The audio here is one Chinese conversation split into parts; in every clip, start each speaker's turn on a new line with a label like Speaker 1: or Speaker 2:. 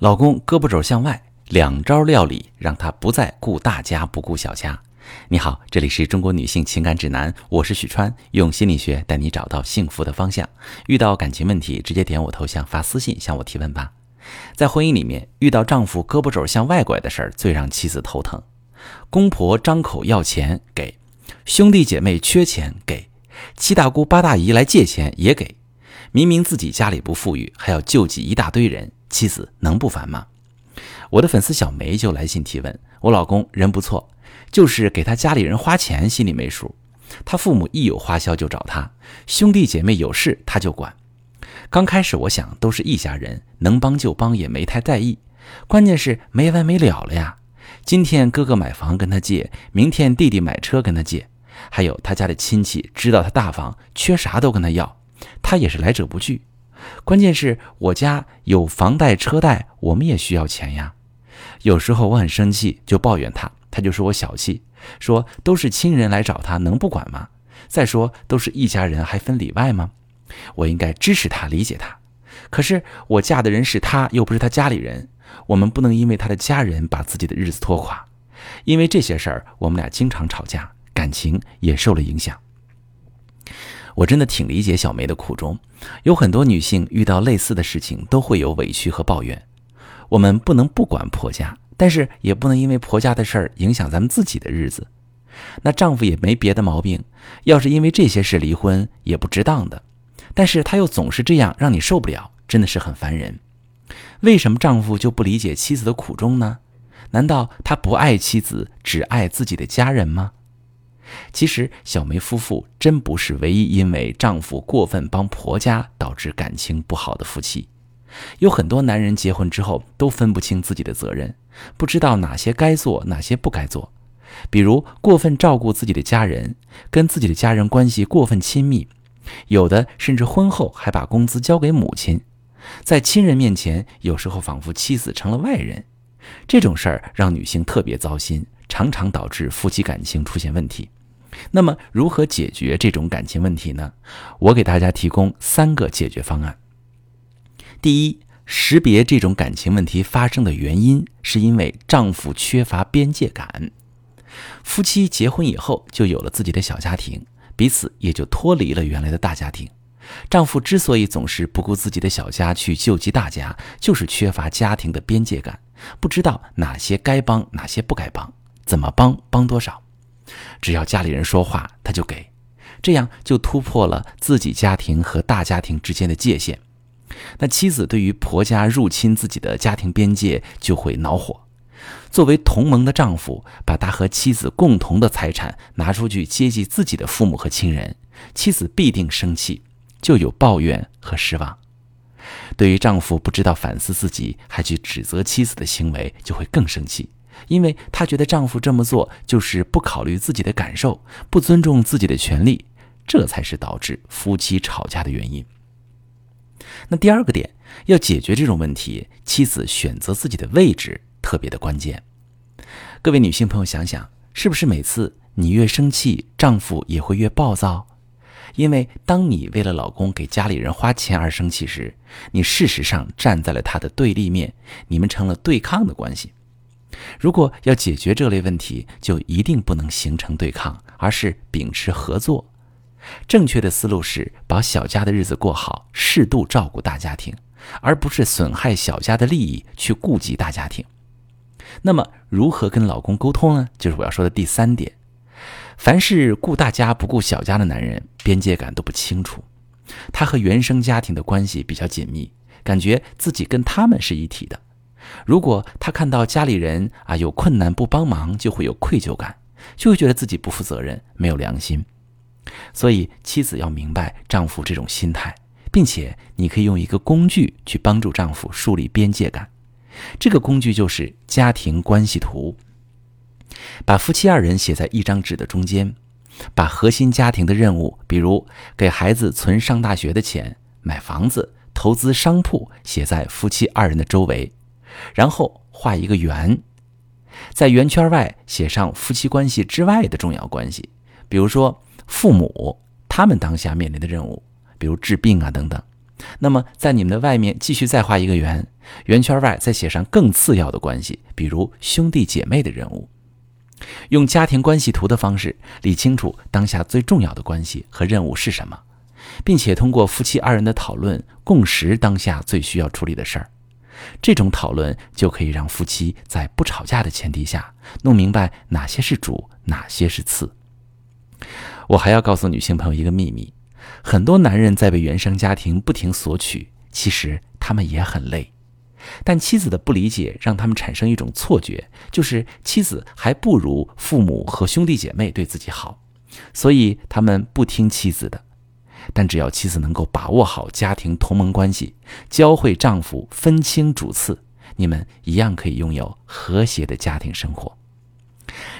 Speaker 1: 老公胳膊肘向外，两招料理让他不再顾大家不顾小家。你好，这里是中国女性情感指南，我是许川，用心理学带你找到幸福的方向。遇到感情问题，直接点我头像发私信向我提问吧。在婚姻里面，遇到丈夫胳膊肘向外拐的事儿，最让妻子头疼。公婆张口要钱给，兄弟姐妹缺钱给，七大姑八大姨来借钱也给。明明自己家里不富裕，还要救济一大堆人，妻子能不烦吗？我的粉丝小梅就来信提问：我老公人不错，就是给他家里人花钱心里没数。他父母一有花销就找他，兄弟姐妹有事他就管。刚开始我想都是一家人，能帮就帮，也没太在意。关键是没完没了了呀！今天哥哥买房跟他借，明天弟弟买车跟他借，还有他家的亲戚知道他大方，缺啥都跟他要。他也是来者不拒，关键是我家有房贷车贷，我们也需要钱呀。有时候我很生气，就抱怨他，他就说我小气，说都是亲人来找他，能不管吗？再说都是一家人，还分里外吗？我应该支持他，理解他。可是我嫁的人是他，又不是他家里人，我们不能因为他的家人把自己的日子拖垮。因为这些事儿，我们俩经常吵架，感情也受了影响。我真的挺理解小梅的苦衷，有很多女性遇到类似的事情都会有委屈和抱怨。我们不能不管婆家，但是也不能因为婆家的事儿影响咱们自己的日子。那丈夫也没别的毛病，要是因为这些事离婚也不值当的，但是他又总是这样让你受不了，真的是很烦人。为什么丈夫就不理解妻子的苦衷呢？难道他不爱妻子，只爱自己的家人吗？其实，小梅夫妇真不是唯一因为丈夫过分帮婆家导致感情不好的夫妻。有很多男人结婚之后都分不清自己的责任，不知道哪些该做，哪些不该做。比如过分照顾自己的家人，跟自己的家人关系过分亲密，有的甚至婚后还把工资交给母亲，在亲人面前，有时候仿佛妻子成了外人。这种事儿让女性特别糟心，常常导致夫妻感情出现问题。那么，如何解决这种感情问题呢？我给大家提供三个解决方案。第一，识别这种感情问题发生的原因，是因为丈夫缺乏边界感。夫妻结婚以后就有了自己的小家庭，彼此也就脱离了原来的大家庭。丈夫之所以总是不顾自己的小家去救济大家，就是缺乏家庭的边界感，不知道哪些该帮，哪些不该帮，怎么帮，帮多少。只要家里人说话，他就给，这样就突破了自己家庭和大家庭之间的界限。那妻子对于婆家入侵自己的家庭边界就会恼火。作为同盟的丈夫，把他和妻子共同的财产拿出去接济自己的父母和亲人，妻子必定生气，就有抱怨和失望。对于丈夫不知道反思自己，还去指责妻子的行为，就会更生气。因为她觉得丈夫这么做就是不考虑自己的感受，不尊重自己的权利，这才是导致夫妻吵架的原因。那第二个点，要解决这种问题，妻子选择自己的位置特别的关键。各位女性朋友，想想是不是每次你越生气，丈夫也会越暴躁？因为当你为了老公给家里人花钱而生气时，你事实上站在了他的对立面，你们成了对抗的关系。如果要解决这类问题，就一定不能形成对抗，而是秉持合作。正确的思路是把小家的日子过好，适度照顾大家庭，而不是损害小家的利益去顾及大家庭。那么，如何跟老公沟通呢？就是我要说的第三点。凡是顾大家不顾小家的男人，边界感都不清楚。他和原生家庭的关系比较紧密，感觉自己跟他们是一体的。如果他看到家里人啊有困难不帮忙，就会有愧疚感，就会觉得自己不负责任、没有良心。所以妻子要明白丈夫这种心态，并且你可以用一个工具去帮助丈夫树立边界感。这个工具就是家庭关系图。把夫妻二人写在一张纸的中间，把核心家庭的任务，比如给孩子存上大学的钱、买房子、投资商铺，写在夫妻二人的周围。然后画一个圆，在圆圈外写上夫妻关系之外的重要关系，比如说父母他们当下面临的任务，比如治病啊等等。那么在你们的外面继续再画一个圆，圆圈外再写上更次要的关系，比如兄弟姐妹的任务。用家庭关系图的方式理清楚当下最重要的关系和任务是什么，并且通过夫妻二人的讨论共识当下最需要处理的事儿。这种讨论就可以让夫妻在不吵架的前提下弄明白哪些是主，哪些是次。我还要告诉女性朋友一个秘密：很多男人在被原生家庭不停索取，其实他们也很累。但妻子的不理解让他们产生一种错觉，就是妻子还不如父母和兄弟姐妹对自己好，所以他们不听妻子的。但只要妻子能够把握好家庭同盟关系，教会丈夫分清主次，你们一样可以拥有和谐的家庭生活。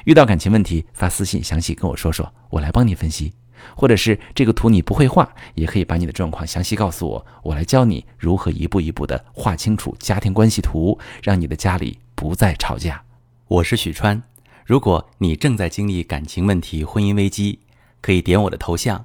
Speaker 1: 遇到感情问题，发私信详细跟我说说，我来帮你分析。或者是这个图你不会画，也可以把你的状况详细告诉我，我来教你如何一步一步的画清楚家庭关系图，让你的家里不再吵架。我是许川，如果你正在经历感情问题、婚姻危机，可以点我的头像，